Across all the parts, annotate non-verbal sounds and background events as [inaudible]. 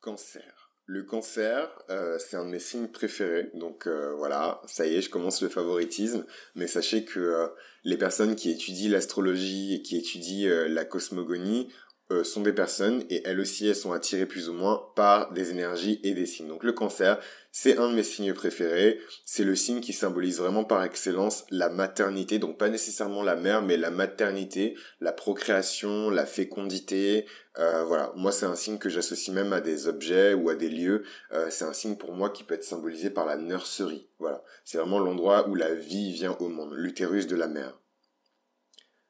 Cancer. Le cancer, euh, c'est un de mes signes préférés. Donc euh, voilà, ça y est, je commence le favoritisme. Mais sachez que euh, les personnes qui étudient l'astrologie et qui étudient la cosmogonie euh, sont des personnes et elles aussi elles sont attirées plus ou moins par des énergies et des signes. Donc le cancer, c'est un de mes signes préférés. C'est le signe qui symbolise vraiment par excellence la maternité, donc pas nécessairement la mère, mais la maternité, la procréation, la fécondité. Euh, voilà, moi c'est un signe que j'associe même à des objets ou à des lieux. Euh, c'est un signe pour moi qui peut être symbolisé par la nurserie. Voilà, c'est vraiment l'endroit où la vie vient au monde, l'utérus de la mère.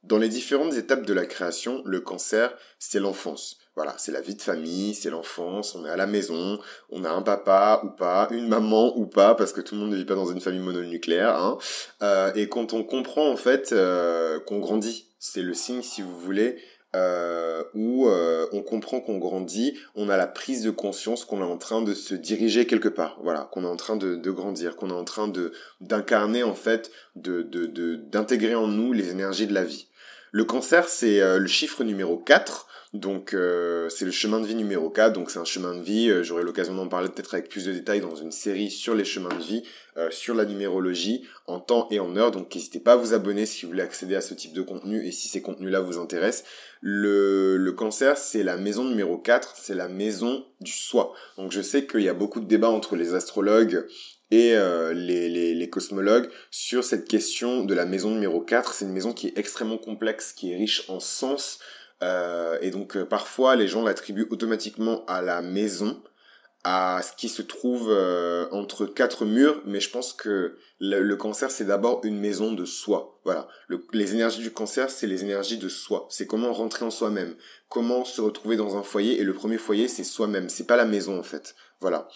Dans les différentes étapes de la création, le cancer, c'est l'enfance. Voilà, c'est la vie de famille, c'est l'enfance, on est à la maison, on a un papa ou pas, une maman ou pas, parce que tout le monde ne vit pas dans une famille mononucléaire. Hein. Euh, et quand on comprend en fait euh, qu'on grandit, c'est le signe, si vous voulez, euh, où euh, on comprend qu'on grandit, on a la prise de conscience qu'on est en train de se diriger quelque part, voilà, qu'on est en train de, de grandir, qu'on est en train de d'incarner en fait, de d'intégrer en nous les énergies de la vie. Le cancer, c'est euh, le chiffre numéro 4. Donc euh, c'est le chemin de vie numéro 4, donc c'est un chemin de vie, euh, j'aurai l'occasion d'en parler peut-être avec plus de détails dans une série sur les chemins de vie, sur la numérologie, en temps et en heure, donc n'hésitez pas à vous abonner si vous voulez accéder à ce type de contenu et si ces contenus-là vous intéressent. Le, le cancer, c'est la maison numéro 4, c'est la maison du soi. Donc je sais qu'il y a beaucoup de débats entre les astrologues et euh, les, les, les, cosmologues sur cette question de la maison numéro 4. C'est une maison qui est extrêmement complexe, qui est riche en sens, euh, et donc euh, parfois les gens l'attribuent automatiquement à la maison, à ce qui se trouve euh, entre quatre murs, mais je pense que le, cancer c'est d'abord une maison de soi. Voilà, les énergies du cancer c'est les énergies de soi. C'est comment rentrer en soi-même, comment se retrouver dans un foyer, et le premier foyer c'est soi-même, c'est pas la maison en fait. Voilà.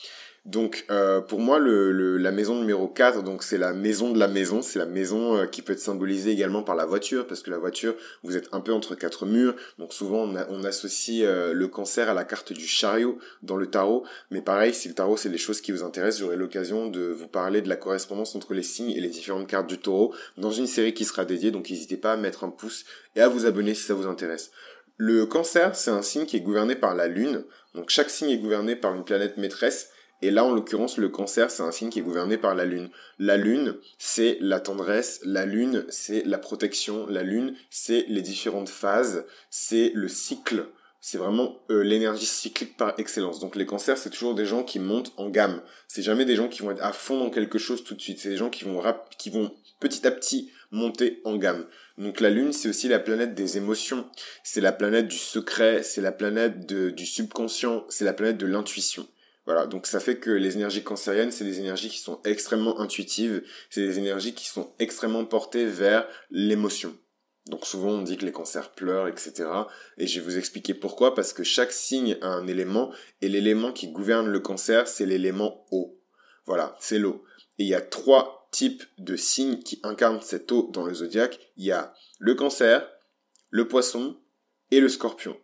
Donc euh, pour moi, le, la maison numéro 4, donc c'est la maison de la maison, c'est la maison euh, qui peut être symbolisée également par la voiture, parce que la voiture, vous êtes un peu entre quatre murs, donc souvent on, associe euh, le cancer à la carte du chariot dans le tarot, mais pareil, si le tarot c'est les choses qui vous intéressent, j'aurai l'occasion de vous parler de la correspondance entre les signes et les différentes cartes du taureau dans une série qui sera dédiée, donc n'hésitez pas à mettre un pouce et à vous abonner si ça vous intéresse. Le cancer, c'est un signe qui est gouverné par la lune, donc chaque signe est gouverné par une planète maîtresse, et là, en l'occurrence, le cancer, c'est un signe qui est gouverné par la lune. La lune, c'est la tendresse, la lune, c'est la protection, la lune, c'est les différentes phases, c'est le cycle. C'est vraiment euh, l'énergie cyclique par excellence. Donc les cancers, c'est toujours des gens qui montent en gamme. C'est jamais des gens qui vont être à fond dans quelque chose tout de suite. C'est des gens qui vont qui vont petit à petit monter en gamme. Donc la Lune, c'est aussi la planète des émotions, c'est la planète du secret, c'est la planète du subconscient, c'est la planète de l'intuition. Voilà, donc ça fait que les énergies cancériennes, c'est des énergies qui sont extrêmement intuitives, c'est des énergies qui sont extrêmement portées vers l'émotion. Donc souvent on dit que les cancers pleurent, etc. Et je vais vous expliquer pourquoi, parce que chaque signe a un élément, et l'élément qui gouverne le cancer, c'est l'élément eau. Voilà, c'est l'eau. Et il y a trois types de signes qui incarnent cette eau dans le zodiaque. Il y a le cancer, le poisson et le scorpion.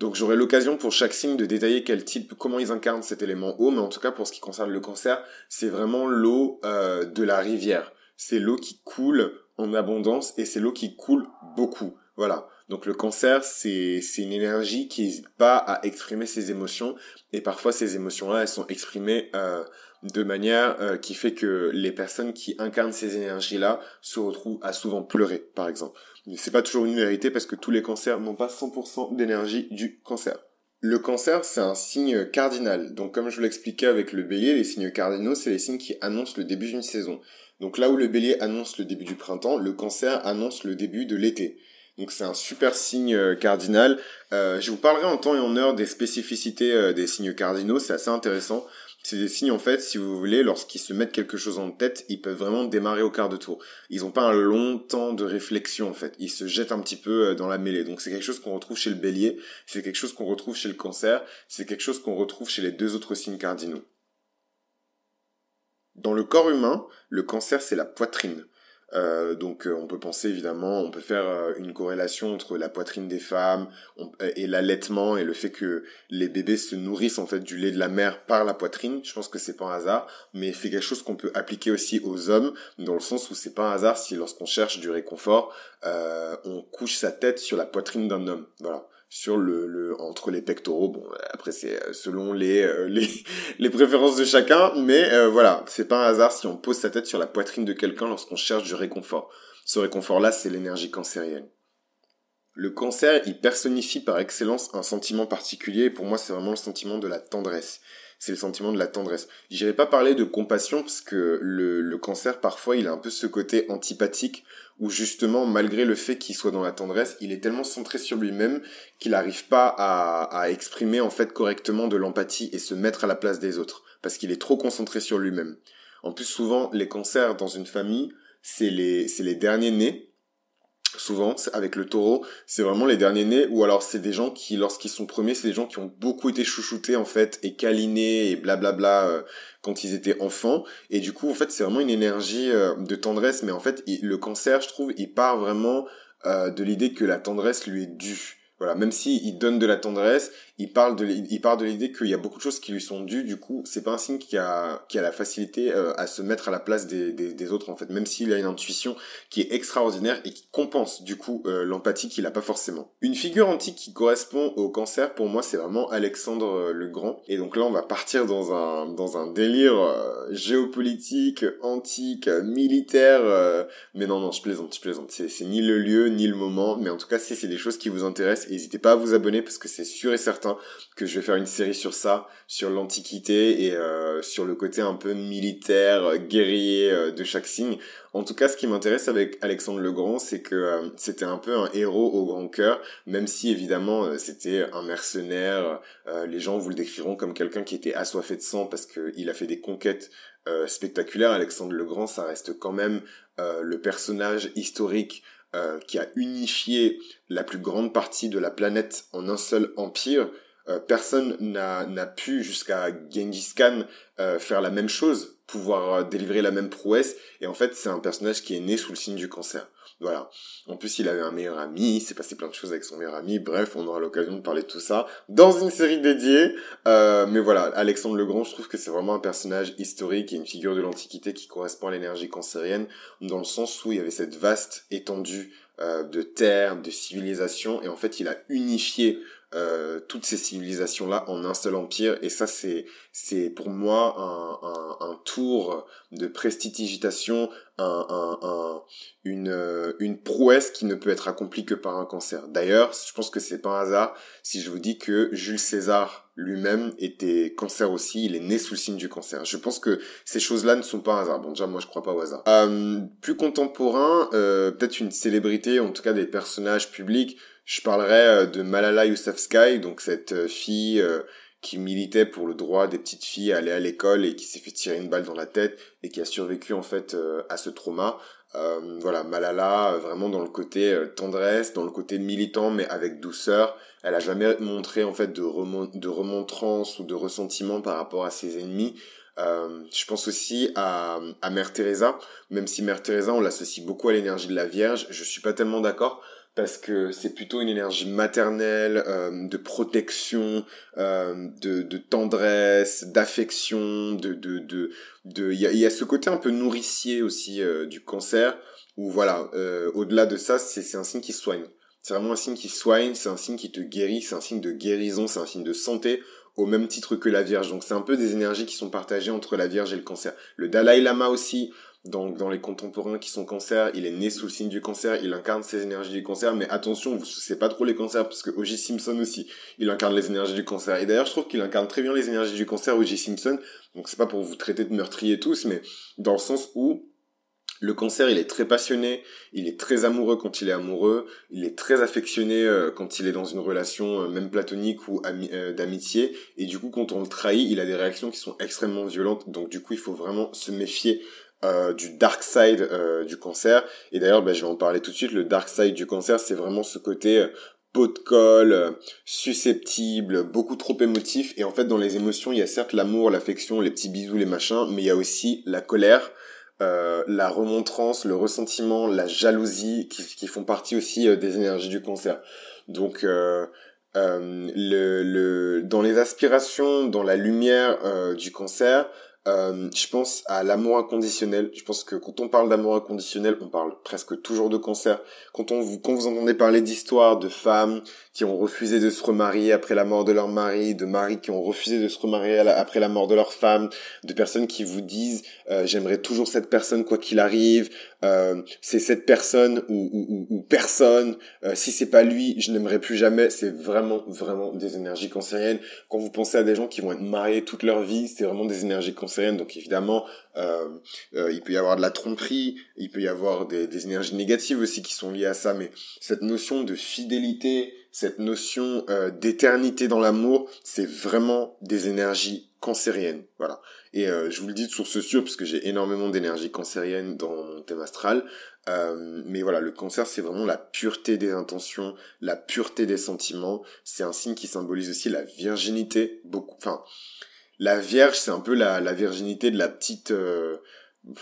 Donc j'aurai l'occasion pour chaque signe de détailler quel type, comment ils incarnent cet élément eau, mais en tout cas pour ce qui concerne le cancer, c'est vraiment l'eau euh, de la rivière. C'est l'eau qui coule en abondance et c'est l'eau qui coule beaucoup. Voilà. Donc le cancer, c'est une énergie qui n'hésite pas à exprimer ses émotions et parfois ces émotions-là, elles sont exprimées euh, de manière euh, qui fait que les personnes qui incarnent ces énergies-là se retrouvent à souvent pleurer, par exemple c'est pas toujours une vérité parce que tous les cancers n'ont pas 100% d'énergie du cancer. Le cancer, c'est un signe cardinal. Donc, comme je vous l'expliquais avec le bélier, les signes cardinaux, c'est les signes qui annoncent le début d'une saison. Donc là où le bélier annonce le début du printemps, le cancer annonce le début de l'été. Donc c'est un super signe euh, cardinal. Euh, je vous parlerai en temps et en heure des spécificités des signes cardinaux, c'est assez intéressant. C'est des signes en fait, si vous voulez, lorsqu'ils se mettent quelque chose en tête, ils peuvent vraiment démarrer au quart de tour. Ils n'ont pas un long temps de réflexion en fait. Ils se jettent un petit peu euh, dans la mêlée. Donc c'est quelque chose qu'on retrouve chez le Bélier, c'est quelque chose qu'on retrouve chez le Cancer, c'est quelque chose qu'on retrouve chez les deux autres signes cardinaux. Dans le corps humain, le cancer c'est la poitrine. Euh, donc euh, on peut penser évidemment, on peut faire euh, une corrélation entre la poitrine des femmes et l'allaitement et le fait que les bébés se nourrissent en fait du lait de la mère par la poitrine. Je pense que c'est pas un hasard, mais c'est quelque chose qu'on peut appliquer aussi aux hommes dans le sens où c'est pas un hasard si lorsqu'on cherche du réconfort, on couche sa tête sur la poitrine d'un homme. Voilà sur le, le entre les pectoraux. Bon, après c'est selon les, [laughs] les, les préférences de chacun, mais voilà, c'est pas un hasard si on pose sa tête sur la poitrine de quelqu'un lorsqu'on cherche du réconfort. Ce réconfort-là, c'est l'énergie cancérienne. Le cancer, il personnifie par excellence un sentiment particulier, et pour moi, c'est vraiment le sentiment de la tendresse. C'est le sentiment de la tendresse. J'irai pas parler de compassion, parce que le, le cancer, parfois, il a un peu ce côté antipathique, où justement, malgré le fait qu'il soit dans la tendresse, il est tellement centré sur lui-même qu'il n'arrive pas à, à exprimer, en fait, correctement de l'empathie et se mettre à la place des autres, parce qu'il est trop concentré sur lui-même. En plus, souvent, les cancers dans une famille, c'est les, c'est les derniers nés, souvent avec le taureau c'est vraiment les derniers nés ou alors c'est des gens qui lorsqu'ils sont premiers c'est des gens qui ont beaucoup été chouchoutés en fait et câlinés et blablabla euh, quand ils étaient enfants. Et du coup en fait c'est vraiment une énergie euh, de tendresse mais en fait le cancer je trouve il part vraiment euh, de l'idée que la tendresse lui est due voilà, même si il donne de la tendresse, il parle de, il part de l'idée qu'il y a beaucoup de choses qui lui sont dues. Du coup, c'est pas un signe qui a, qui a la facilité euh, à se mettre à la place des, des, autres en fait. Même s'il a une intuition qui est extraordinaire et qui compense du coup euh, l'empathie qu'il a pas forcément. Une figure antique qui correspond au cancer pour moi, c'est vraiment Alexandre euh, le Grand. Et donc là, on va partir dans un dans un délire géopolitique, antique, militaire. mais non, non, je plaisante, je plaisante. C'est ni le lieu ni le moment, mais en tout cas, si c'est des choses qui vous intéressent N'hésitez pas à vous abonner parce que c'est sûr et certain que je vais faire une série sur ça, sur l'Antiquité et euh, sur le côté un peu militaire, guerrier euh, de chaque signe. En tout cas, ce qui m'intéresse avec Alexandre le Grand, c'est que euh, c'était un peu un héros au grand cœur, même si évidemment c'était un mercenaire. les gens vous le décriront comme quelqu'un qui était assoiffé de sang parce qu'il a fait des conquêtes spectaculaires. Alexandre le Grand, ça reste quand même le personnage historique euh, qui a unifié la plus grande partie de la planète en un seul empire. Euh, personne n'a pu jusqu'à Genghis Khan euh, faire la même chose, pouvoir délivrer la même prouesse. Et en fait, c'est un personnage qui est né sous le signe du cancer. Voilà. En plus, il avait un meilleur ami, il s'est passé plein de choses avec son meilleur ami. Bref, on aura l'occasion de parler de tout ça dans une série dédiée. Euh, mais voilà, Alexandre le Grand, je trouve que c'est vraiment un personnage historique et une figure de l'Antiquité qui correspond à l'énergie cancérienne, dans le sens où il y avait cette vaste étendue euh, de terre, de civilisation, et en fait, il a unifié euh, toutes ces civilisations là en un seul empire et ça c'est c'est pour moi un, un, un, tour de prestidigitation un, un, une une prouesse qui ne peut être accomplie que par un cancer d'ailleurs je pense que c'est pas un hasard si je vous dis que Jules César lui-même était cancer aussi, il est né sous le signe du cancer. Je pense que ces choses-là ne sont pas un hasard. Bon, déjà, moi, je crois pas au hasard. Euh, plus contemporain, euh, peut-être une célébrité, en tout cas des personnages publics. Je parlerai euh, de Malala Yousafzai, donc cette euh, fille euh, qui militait pour le droit des petites filles à aller à l'école et qui s'est fait tirer une balle dans la tête et qui a survécu en fait à ce trauma. voilà, Malala, vraiment dans le côté tendresse, dans le côté militant, mais avec douceur. Elle a jamais montré en fait de, de remontrance ou de ressentiment par rapport à ses ennemis. Euh, je pense aussi à, à Mère Teresa, même si Mère Teresa on l'associe beaucoup à l'énergie de la Vierge, je suis pas tellement d'accord parce que c'est plutôt une énergie maternelle, euh, de protection, euh, de, de, tendresse, d'affection, de de de de il y a, y a, ce côté un peu nourricier aussi euh, du cancer où voilà, euh, au-delà de ça, c'est c'est un signe qui soigne. C'est vraiment un signe qui soigne, c'est un signe qui te guérit, c'est un signe de guérison, c'est un signe de santé au même titre que la Vierge. Donc c'est un peu des énergies qui sont partagées entre la Vierge et le cancer. Le Dalai Lama aussi, donc dans les contemporains qui sont cancer, il est né sous le signe du cancer, il incarne ces énergies du cancer, mais attention, vous c'est pas trop les cancers, parce que O.J. Simpson aussi, il incarne les énergies du cancer. Et d'ailleurs, je trouve qu'il incarne très bien les énergies du cancer, O.J. Simpson, donc c'est pas pour vous traiter de meurtrier tous, mais dans le sens où le cancer, il est très passionné, il est très amoureux quand il est amoureux, il est très affectionné euh, quand il est dans une relation euh, même platonique ou euh, d'amitié, et du coup quand on le trahit, il a des réactions qui sont extrêmement violentes, donc du coup il faut vraiment se méfier du dark side du cancer. Et d'ailleurs, bah, je vais en parler tout de suite. Le dark side du cancer, c'est vraiment ce côté pot de colle, susceptible, beaucoup trop émotif. Et en fait, dans les émotions, il y a certes l'amour, l'affection, les petits bisous, les machins, mais il y a aussi la colère, euh, la remontrance, le ressentiment, la jalousie, qui, qui font partie aussi euh, des énergies du cancer. Donc, euh, le, le, dans les aspirations, dans la lumière du cancer, Euh, je pense à l'amour inconditionnel. Je pense que quand on parle d'amour inconditionnel, on parle presque toujours de cancer. Quand on vous, quand vous entendez parler d'histoires de femmes qui ont refusé de se remarier après la mort de leur mari, de maris qui ont refusé de se remarier après la mort de leur femme, de personnes qui vous disent euh, j'aimerais toujours cette personne quoi qu'il arrive, euh, c'est cette personne ou, ou, ou personne, euh, si c'est pas lui, je n'aimerais plus jamais. C'est vraiment vraiment des énergies cancériennes. Quand vous pensez à des gens qui vont être mariés toute leur vie, c'est vraiment des énergies cancériennes donc évidemment, euh, euh, il peut y avoir de la tromperie, il peut y avoir des, énergies négatives aussi qui sont liées à ça, mais cette notion de fidélité, cette notion euh, d'éternité dans l'amour, c'est vraiment des énergies cancériennes. Voilà. Et je vous le dis de source sûre, parce que j'ai énormément d'énergie cancérienne dans mon thème astral. mais voilà, le cancer, c'est vraiment la pureté des intentions, la pureté des sentiments. C'est un signe qui symbolise aussi la virginité. Beaucoup, enfin, la Vierge, c'est un peu la, la virginité de la petite... Euh,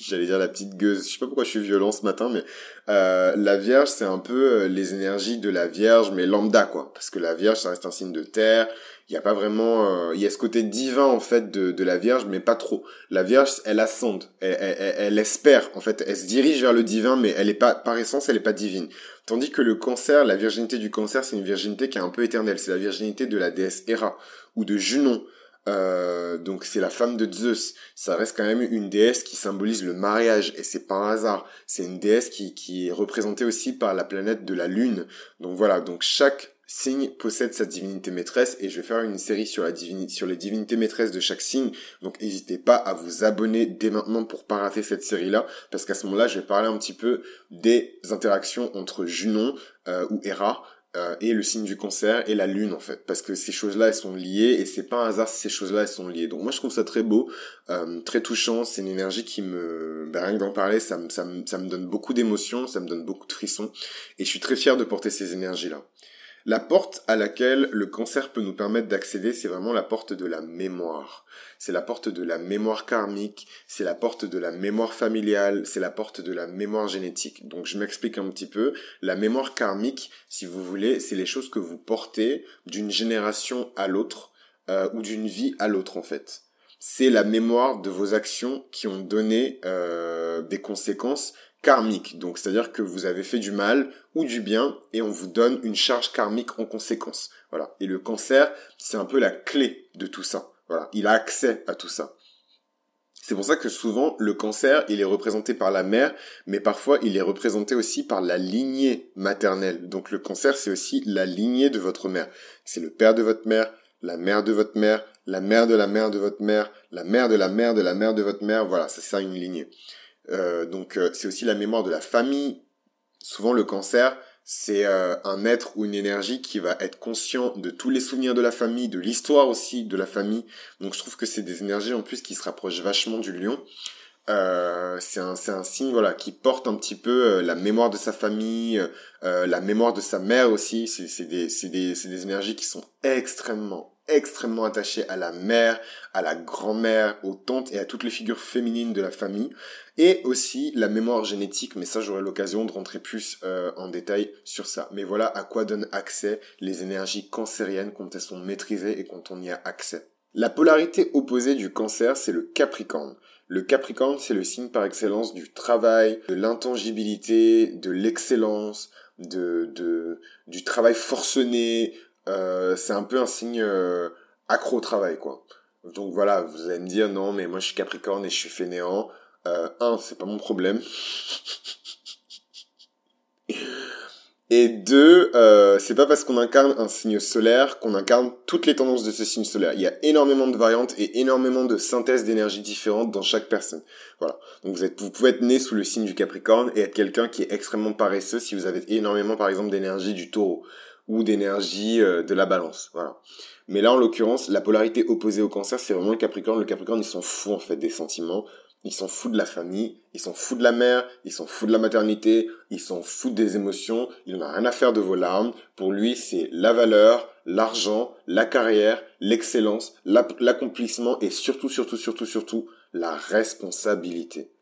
j'allais dire la petite gueuse. Je sais pas pourquoi je suis violent ce matin, mais euh, la Vierge, c'est un peu euh, les énergies de la Vierge, mais lambda, quoi. Parce que la Vierge, ça reste un signe de terre. Il n'y a pas vraiment... Il y a ce côté divin, en fait, de, de la Vierge, mais pas trop. La Vierge, elle ascende. Elle, elle, elle, espère, en fait. Elle se dirige vers le divin, mais elle est pas... Par essence, elle est pas divine. Tandis que le cancer, la virginité du cancer, c'est une virginité qui est un peu éternelle. C'est la virginité de la déesse Héra, ou de Junon, euh, donc c'est la femme de Zeus. Ça reste quand même une déesse qui symbolise le mariage et c'est pas un hasard. C'est une déesse qui, qui est représentée aussi par la planète de la lune. Donc voilà, donc chaque signe possède sa divinité maîtresse et je vais faire une série sur la divinité, sur les divinités maîtresses de chaque signe. Donc n'hésitez pas à vous abonner dès maintenant pour pas rater cette série-là parce qu'à ce moment-là, je vais parler un petit peu des interactions entre Junon euh, ou Hera euh, et le signe du cancer et la lune en fait. Parce que ces choses-là elles sont liées et c'est pas un hasard si ces choses-là elles sont liées. Donc moi je trouve ça très beau euh, très touchant. C'est une énergie qui me ben, rien que d'en parler ça me, ça me ça me donne beaucoup d'émotions ça me donne beaucoup de frissons. Et je suis très fier de porter ces énergies là la porte à laquelle le cancer peut nous permettre d'accéder, c'est vraiment la porte de la mémoire. C'est la porte de la mémoire karmique, c'est la porte de la mémoire familiale, c'est la porte de la mémoire génétique. Donc je m'explique un petit peu. La mémoire karmique, si vous voulez, c'est les choses que vous portez d'une génération à l'autre euh, ou d'une vie à l'autre en fait. C'est la mémoire de vos actions qui ont donné euh, des conséquences karmique. Donc, c'est-à-dire que vous avez fait du mal ou du bien et on vous donne une charge karmique en conséquence. Voilà. Et le cancer, c'est un peu la clé de tout ça. Voilà. Il a accès à tout ça. C'est pour ça que souvent, le cancer, il est représenté par la mère, mais parfois, il est représenté aussi par la lignée maternelle. Donc, le cancer, c'est aussi la lignée de votre mère. C'est le père de votre mère, la mère de votre mère, la mère de la mère de votre mère, la mère de la mère de la mère de votre mère. Voilà, c'est ça une lignée. Euh, donc euh, c'est aussi la mémoire de la famille. Souvent le cancer, c'est euh, un être ou une énergie qui va être conscient de tous les souvenirs de la famille, de l'histoire aussi de la famille. Donc je trouve que c'est des énergies en plus qui se rapprochent vachement du lion. C'est un, un signe voilà qui porte un petit peu la mémoire de sa famille, la mémoire de sa mère aussi. C'est des, des, des énergies qui sont extrêmement extrêmement attaché à la mère, à la grand-mère, aux tantes et à toutes les figures féminines de la famille. Et aussi la mémoire génétique, mais ça j'aurai l'occasion de rentrer plus euh, en détail sur ça. Mais voilà à quoi donnent accès les énergies cancériennes quand elles sont maîtrisées et quand on y a accès. La polarité opposée du cancer, c'est le capricorne. Le capricorne, c'est le signe par excellence du travail, de l'intangibilité, de l'excellence, de, de, du travail forcené, euh, c'est un peu un signe euh, accro au travail, quoi. Donc voilà, vous allez me dire, non, mais moi je suis Capricorne et je suis fainéant. Euh, un, c'est pas mon problème. [laughs] Et deux, euh, c'est pas parce qu'on incarne un signe solaire qu'on incarne toutes les tendances de ce signe solaire. Il y a énormément de variantes et énormément de synthèses d'énergie différentes dans chaque personne. Voilà. Donc vous êtes, vous pouvez être né sous le signe du Capricorne et être quelqu'un qui est extrêmement paresseux si vous avez énormément, par exemple, d'énergie du Taureau ou d'énergie euh, de la balance. Voilà. Mais là, en l'occurrence, la polarité opposée au cancer, c'est vraiment le Capricorne. Le Capricorne, ils s'en fout en fait des sentiments. Ils s'en foutent de la famille, ils s'en foutent de la mère, ils s'en foutent de la maternité, ils s'en foutent des émotions, il n'a rien à faire de vos larmes. Pour lui, c'est la valeur, l'argent, la carrière, l'excellence, l'accomplissement et surtout, surtout, surtout, surtout, la responsabilité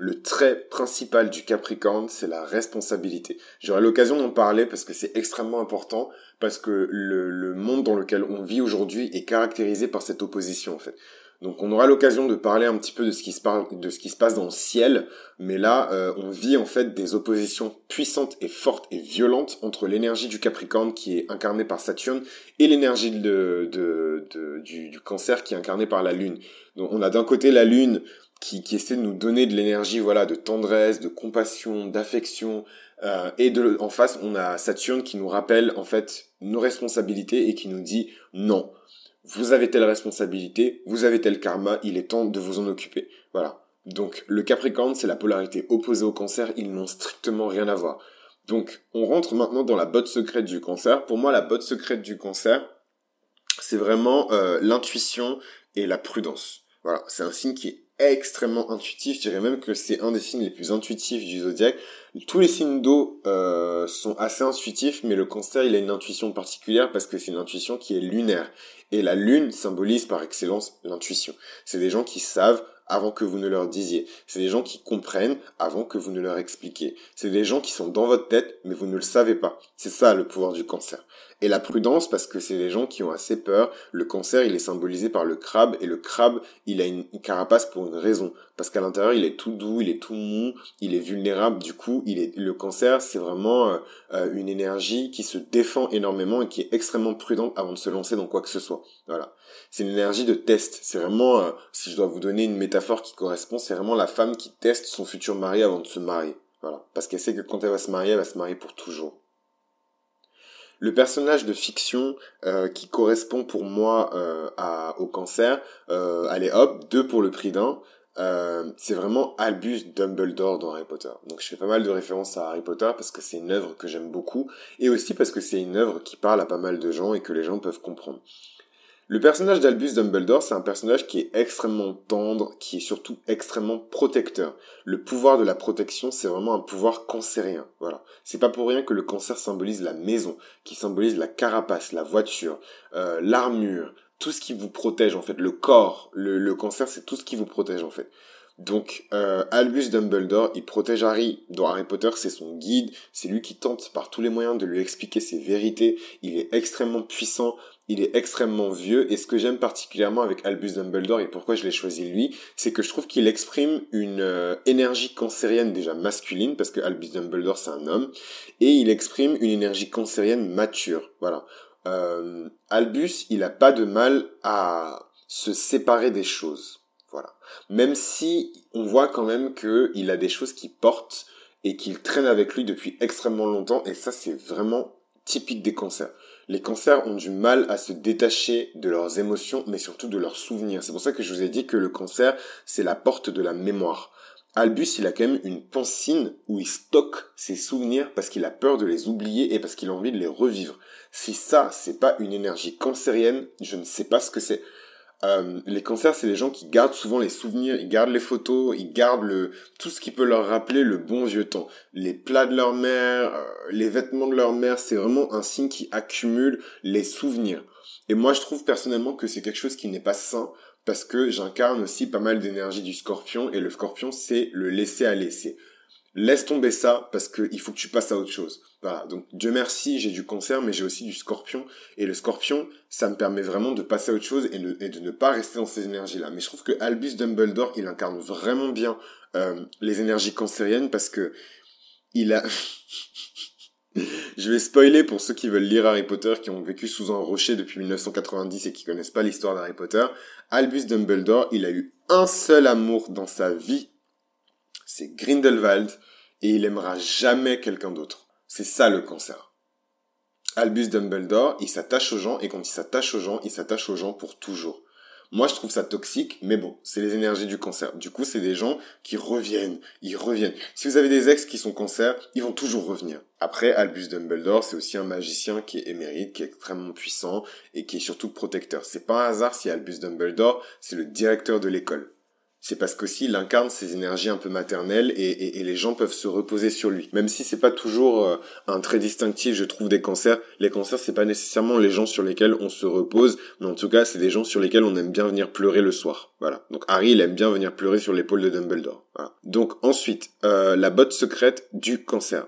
le trait principal du Capricorne, c'est la responsabilité. J'aurai l'occasion d'en parler parce que c'est extrêmement important, parce que le, monde dans lequel on vit aujourd'hui est caractérisé par cette opposition en fait. Donc on aura l'occasion de parler un petit peu de ce qui se, de ce qui se passe dans le ciel, mais là euh, on vit en fait des oppositions puissantes et fortes et violentes entre l'énergie du Capricorne qui est incarnée par Saturne et l'énergie de, de, du, cancer qui est incarnée par la Lune. Donc on a d'un côté la Lune qui, qui essaie de nous donner de l'énergie voilà de tendresse, de compassion, d'affection, euh, et de, en face on a Saturne qui nous rappelle en fait nos responsabilités et qui nous dit non vous avez telle responsabilité, vous avez tel karma, il est temps de vous en occuper. Voilà. Donc le Capricorne, c'est la polarité opposée au cancer, ils n'ont strictement rien à voir. Donc on rentre maintenant dans la botte secrète du cancer. Pour moi, la botte secrète du cancer, c'est vraiment euh, l'intuition et la prudence. Voilà, c'est un signe qui est extrêmement intuitif. Je dirais même que c'est un des signes les plus intuitifs du zodiaque. Tous les signes d'eau euh, sont assez intuitifs, mais le cancer, il a une intuition particulière parce que c'est une intuition qui est lunaire. Et la lune symbolise par excellence l'intuition. C'est des gens qui savent avant que vous ne leur disiez. C'est des gens qui comprennent avant que vous ne leur expliquiez. C'est des gens qui sont dans votre tête, mais vous ne le savez pas. C'est ça le pouvoir du cancer. Et la prudence, parce que c'est des gens qui ont assez peur. Le cancer, il est symbolisé par le crabe, et le crabe, il a une carapace pour une raison. Parce qu'à l'intérieur, il est tout doux, il est tout mou, il est vulnérable. Du coup, il est, le cancer, c'est vraiment euh, euh, une énergie qui se défend énormément et qui est extrêmement prudente avant de se lancer dans quoi que ce soit. Voilà. C'est une énergie de test. C'est vraiment, euh, si je dois vous donner une métaphore qui correspond, c'est vraiment la femme qui teste son futur mari avant de se marier. Voilà. Parce qu'elle sait que quand elle va se marier, elle va se marier pour toujours. Le personnage de fiction euh, qui correspond pour moi euh, au cancer, euh, allez hop, deux pour le prix d'un, c'est vraiment Albus Dumbledore dans Harry Potter. Donc je fais pas mal de références à Harry Potter parce que c'est une œuvre que j'aime beaucoup et aussi parce que c'est une œuvre qui parle à pas mal de gens et que les gens peuvent comprendre. Le personnage d'Albus Dumbledore, c'est un personnage qui est extrêmement tendre, qui est surtout extrêmement protecteur. Le pouvoir de la protection, c'est vraiment un pouvoir cancérien. Voilà. C'est pas pour rien que le cancer symbolise la maison, qui symbolise la carapace, la voiture, euh, l'armure, tout ce qui vous protège en fait, le corps. Le, le cancer, c'est tout ce qui vous protège en fait. Donc euh, Albus Dumbledore, il protège Harry. Dans Harry Potter, c'est son guide, c'est lui qui tente par tous les moyens de lui expliquer ses vérités. Il est extrêmement puissant, il est extrêmement vieux. Et ce que j'aime particulièrement avec Albus Dumbledore et pourquoi je l'ai choisi lui, c'est que je trouve qu'il exprime une euh, énergie cancérienne déjà masculine, parce que Albus Dumbledore c'est un homme, et il exprime une énergie cancérienne mature. Voilà. Euh, Albus, il a pas de mal à se séparer des choses. Voilà. Même si on voit quand même qu'il a des choses qui portent et qu'il traîne avec lui depuis extrêmement longtemps, et ça c'est vraiment typique des cancers. Les cancers ont du mal à se détacher de leurs émotions, mais surtout de leurs souvenirs. C'est pour ça que je vous ai dit que le cancer, c'est la porte de la mémoire. Albus, il a quand même une pensine où il stocke ses souvenirs parce qu'il a peur de les oublier et parce qu'il a envie de les revivre. Si ça, c'est pas une énergie cancérienne, je ne sais pas ce que c'est. Euh, les cancers, c'est des gens qui gardent souvent les souvenirs, ils gardent les photos, ils gardent le tout ce qui peut leur rappeler le bon vieux temps. Les plats de leur mère, euh, les vêtements de leur mère, c'est vraiment un signe qui accumule les souvenirs. Et moi, je trouve personnellement que c'est quelque chose qui n'est pas sain parce que j'incarne aussi pas mal d'énergie du scorpion et le scorpion, c'est le laisser à laisser. Laisse tomber ça parce qu'il faut que tu passes à autre chose. Voilà, donc Dieu merci, j'ai du cancer, mais j'ai aussi du scorpion. Et le scorpion, ça me permet vraiment de passer à autre chose et de, ne pas rester dans ces énergies-là. Mais je trouve que Albus Dumbledore, il incarne vraiment bien euh, les énergies cancériennes parce que il a... [laughs] je vais spoiler pour ceux qui veulent lire Harry Potter, qui ont vécu sous un rocher depuis 1990 et qui connaissent pas l'histoire d'Harry Potter. Albus Dumbledore, il a eu un seul amour dans sa vie, c'est Grindelwald, et il aimera jamais quelqu'un d'autre. C'est ça le cancer. Albus Dumbledore, il s'attache aux gens et quand il s'attache aux gens, il s'attache aux gens pour toujours. Moi, je trouve ça toxique, mais bon, c'est les énergies du cancer. Du coup, c'est des gens qui reviennent, ils reviennent. Si vous avez des ex qui sont cancer, ils vont toujours revenir. Après, Albus Dumbledore, c'est aussi un magicien qui est émérite, qui est extrêmement puissant et qui est surtout protecteur. C'est pas un hasard si Albus Dumbledore, c'est le directeur de l'école c'est parce qu'aussi il incarne ces énergies un peu maternelles et, les gens peuvent se reposer sur lui. Même si c'est pas toujours euh, un trait distinctif, je trouve, des cancers. Les cancers, c'est pas nécessairement les gens sur lesquels on se repose, mais en tout cas, c'est des gens sur lesquels on aime bien venir pleurer le soir. Voilà. Donc Harry, il aime bien venir pleurer sur l'épaule de Dumbledore. Voilà. Donc ensuite, euh, la botte secrète du cancer.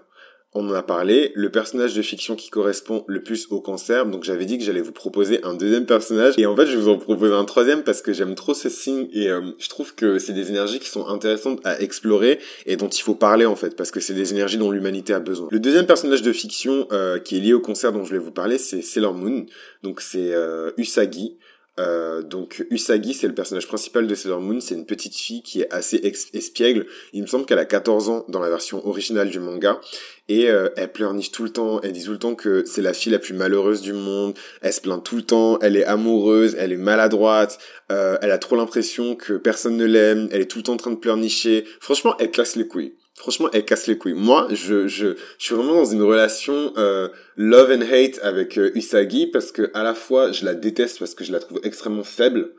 On en a parlé, le personnage de fiction qui correspond le plus au cancer. Donc j'avais dit que j'allais vous proposer un deuxième personnage et en fait je vous en propose un troisième parce que j'aime trop ce signe et euh, je trouve que c'est des énergies qui sont intéressantes à explorer et dont il faut parler en fait parce que c'est des énergies dont l'humanité a besoin. Le deuxième personnage de fiction euh, qui est lié au cancer dont je vais vous parler c'est Sailor Moon. Donc c'est euh, Usagi. Euh, donc Usagi, c'est le personnage principal de Sailor Moon, c'est une petite fille qui est assez espiègle. Il me semble qu'elle a 14 ans dans la version originale du manga. Et euh, elle pleurniche tout le temps, elle dit tout le temps que c'est la fille la plus malheureuse du monde, elle se plaint tout le temps, elle est amoureuse, elle est maladroite, euh, elle a trop l'impression que personne ne l'aime, elle est tout le temps en train de pleurnicher. Franchement, elle classe les couilles franchement, elle casse les couilles. Moi, je, je, je suis vraiment dans une relation euh, love and hate avec euh, Usagi parce que à la fois, je la déteste parce que je la trouve extrêmement faible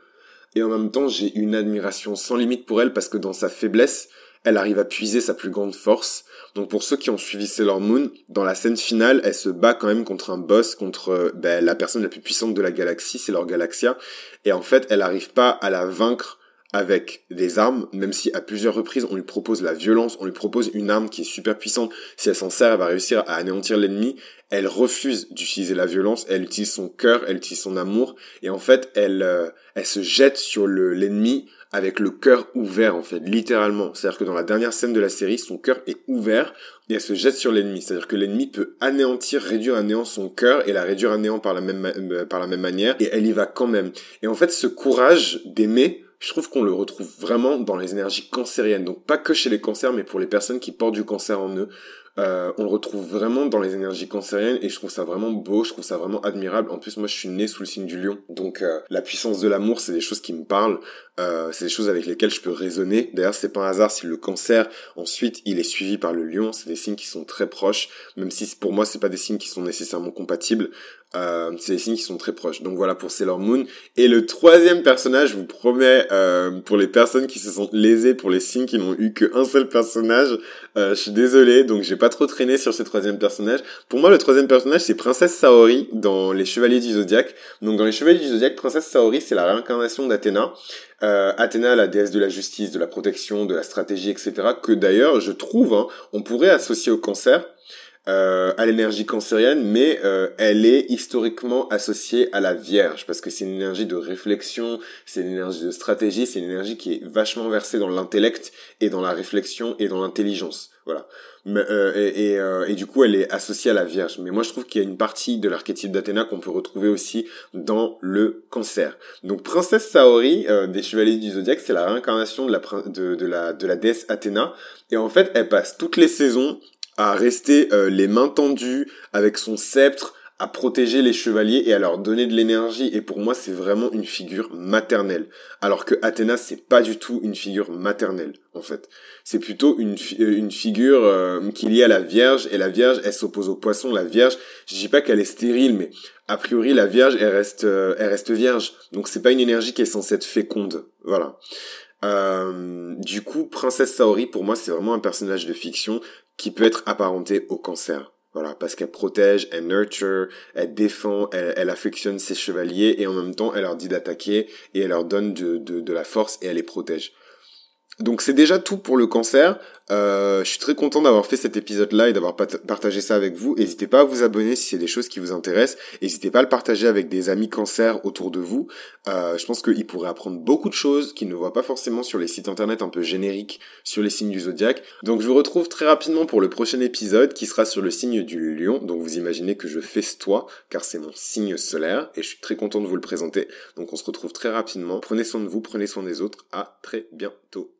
et en même temps, j'ai une admiration sans limite pour elle parce que dans sa faiblesse, elle arrive à puiser sa plus grande force. Donc pour ceux qui ont suivi Sailor Moon, dans la scène finale, elle se bat quand même contre un boss, contre euh, ben, la personne la plus puissante de la galaxie, c'est leur Galaxia. Et en fait, elle n'arrive pas à la vaincre avec des armes, même si à plusieurs reprises on lui propose la violence, on lui propose une arme qui est super puissante, si elle s'en sert, elle va réussir à anéantir l'ennemi, elle refuse d'utiliser la violence, elle utilise son cœur, elle utilise son amour, et en fait elle, euh, elle se jette sur le l'ennemi avec le cœur ouvert en fait, littéralement. C'est-à-dire que dans la dernière scène de la série, son cœur est ouvert et elle se jette sur l'ennemi. C'est-à-dire que l'ennemi peut anéantir, réduire à néant son cœur et la réduire à néant par la même, euh, par la même manière et elle y va quand même. Et en fait, ce courage d'aimer, je trouve qu'on le retrouve vraiment dans les énergies cancériennes. Donc pas que chez les cancers, mais pour les personnes qui portent du cancer en eux. Euh, on le retrouve vraiment dans les énergies cancériennes et je trouve ça vraiment beau, je trouve ça vraiment admirable. En plus, moi, je suis né sous le signe du lion, donc euh, la puissance de l'amour, c'est des choses qui me parlent, euh, c'est des choses avec lesquelles je peux raisonner. D'ailleurs, c'est pas un hasard si le cancer ensuite il est suivi par le lion. C'est des signes qui sont très proches, même si pour moi c'est pas des signes qui sont nécessairement compatibles. Euh, c'est des signes qui sont très proches. Donc voilà pour Sailor Moon. Et le troisième personnage, je vous promets, euh, pour les personnes qui se sont lésées pour les signes qui n'ont eu qu'un seul personnage, euh, je suis désolé, donc j'ai pas trop traîné sur ce troisième personnage. Pour moi, le troisième personnage, c'est Princesse Saori dans Les Chevaliers du Zodiaque. Donc dans Les Chevaliers du Zodiaque, Princesse Saori, c'est la réincarnation d'Athéna. Euh, Athéna, la déesse de la justice, de la protection, de la stratégie, etc. Que d'ailleurs, je trouve, hein, on pourrait associer au cancer euh, à l'énergie cancérienne, mais euh, elle est historiquement associée à la Vierge parce que c'est une énergie de réflexion, c'est une énergie de stratégie, c'est une énergie qui est vachement versée dans l'intellect et dans la réflexion et dans l'intelligence. Voilà. Euh, et, euh, et, du coup, elle est associée à la Vierge. Mais moi, je trouve qu'il y a une partie de l'archétype d'Athéna qu'on peut retrouver aussi dans le cancer. Donc, princesse Saori euh, des Chevaliers du Zodiaque, c'est la réincarnation de la, de, la, de la déesse Athéna. Et en fait, elle passe toutes les saisons à rester euh, les mains tendues avec son sceptre, à protéger les chevaliers et à leur donner de l'énergie. Et pour moi, c'est vraiment une figure maternelle. Alors que Athéna, c'est pas du tout une figure maternelle, en fait. C'est plutôt une, euh, une figure euh, qui est à la Vierge. Et la Vierge, elle s'oppose au poisson. La Vierge, je dis pas qu'elle est stérile, mais a priori, la Vierge, elle reste, elle reste vierge. Donc c'est pas une énergie qui est censée être féconde. Voilà. Euh, du coup, Princesse Saori, pour moi, c'est vraiment un personnage de fiction qui peut être apparenté au cancer. Voilà, parce qu'elle protège, elle nurture, elle défend, elle, affectionne ses chevaliers et en même temps, elle leur dit d'attaquer et elle leur donne de, de, de la force et elle les protège. Donc c'est déjà tout pour le cancer. Euh, je suis très content d'avoir fait cet épisode-là et d'avoir partagé ça avec vous. N'hésitez pas à vous abonner si c'est des choses qui vous intéressent. N'hésitez pas à le partager avec des amis cancer autour de vous. Euh, je pense qu'ils pourraient apprendre beaucoup de choses qu'ils ne voient pas forcément sur les sites internet un peu génériques sur les signes du zodiaque. Donc je vous retrouve très rapidement pour le prochain épisode qui sera sur le signe du lion. Donc vous imaginez que je festoie car c'est mon signe solaire et je suis très content de vous le présenter. Donc on se retrouve très rapidement. Prenez soin de vous, prenez soin des autres. À très bientôt.